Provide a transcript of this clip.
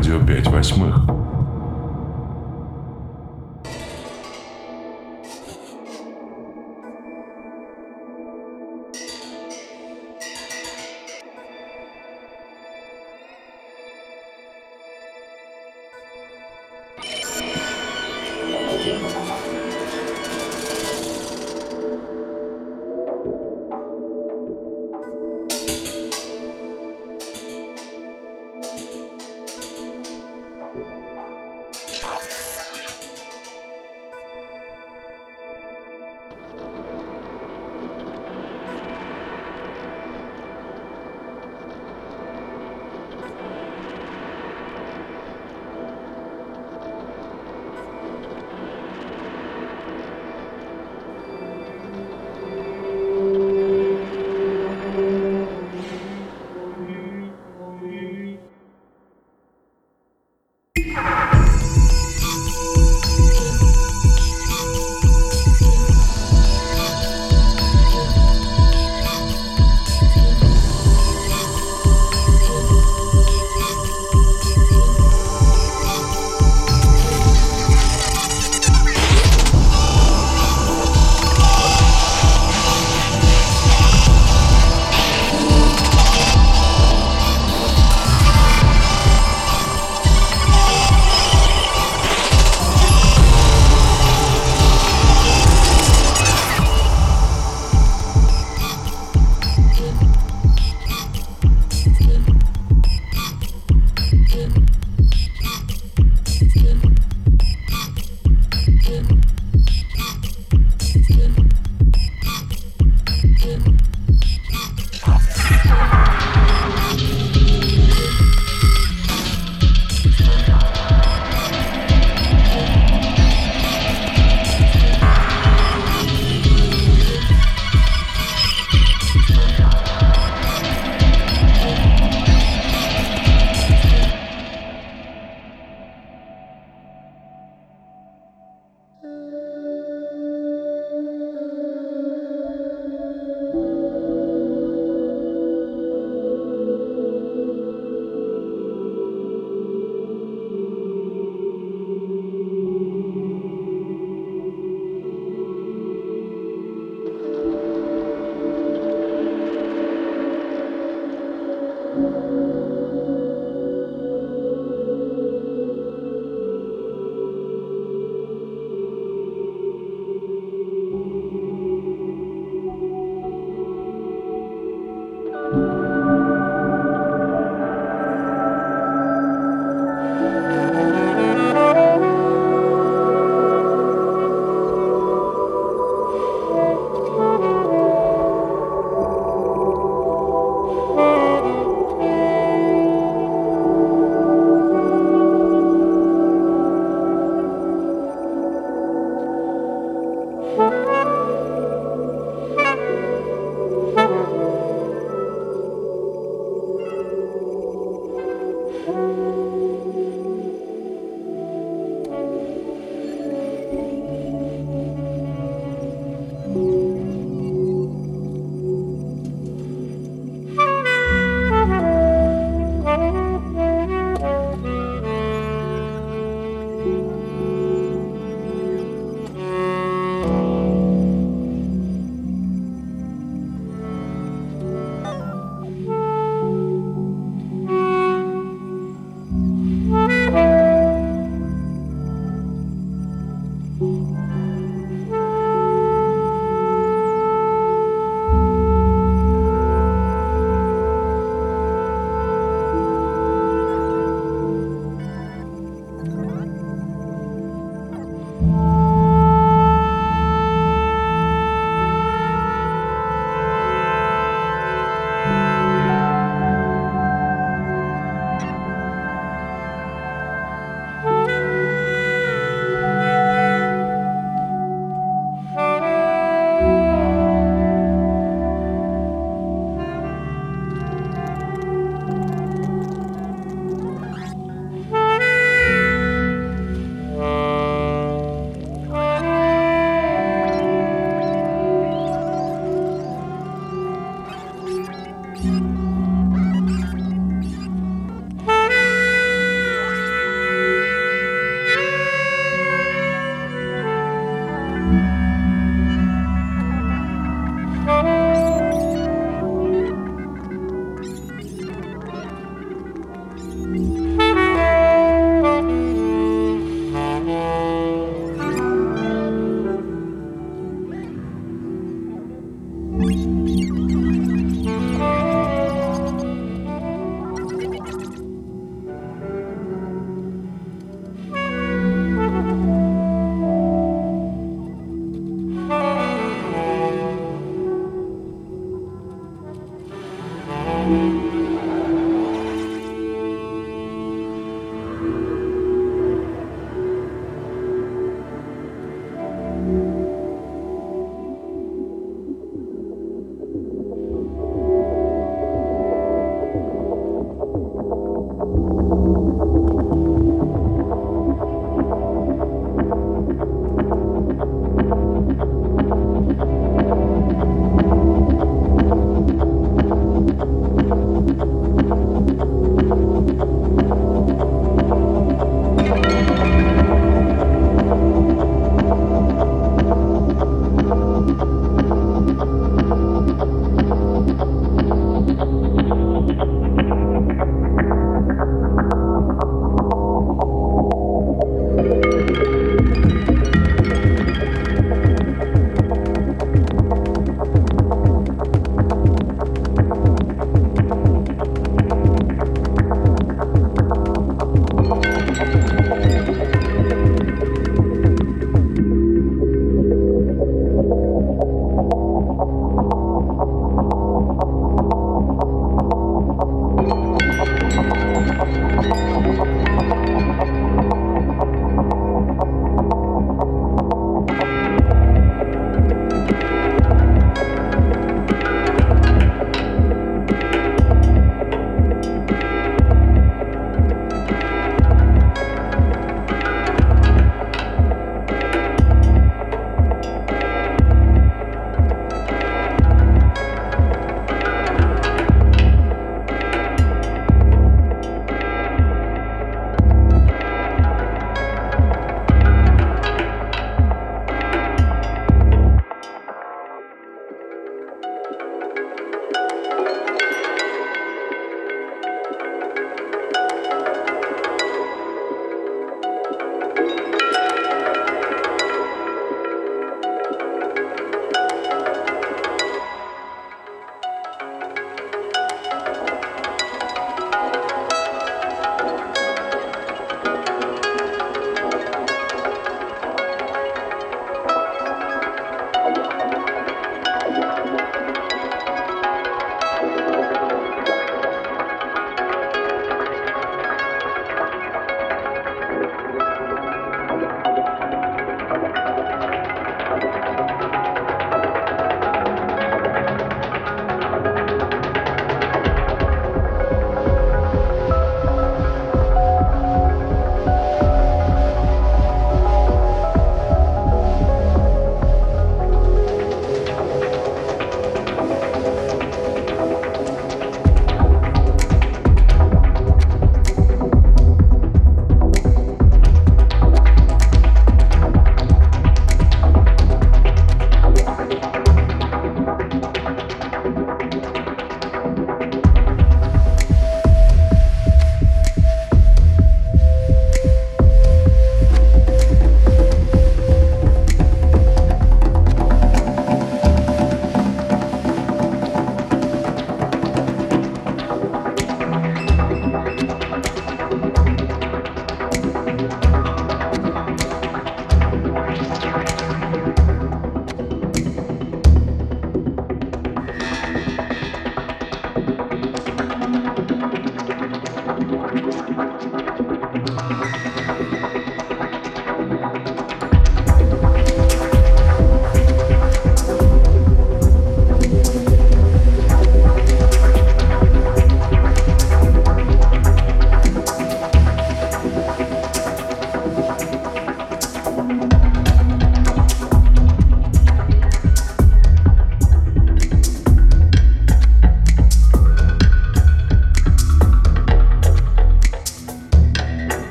Радио 5 восьмых.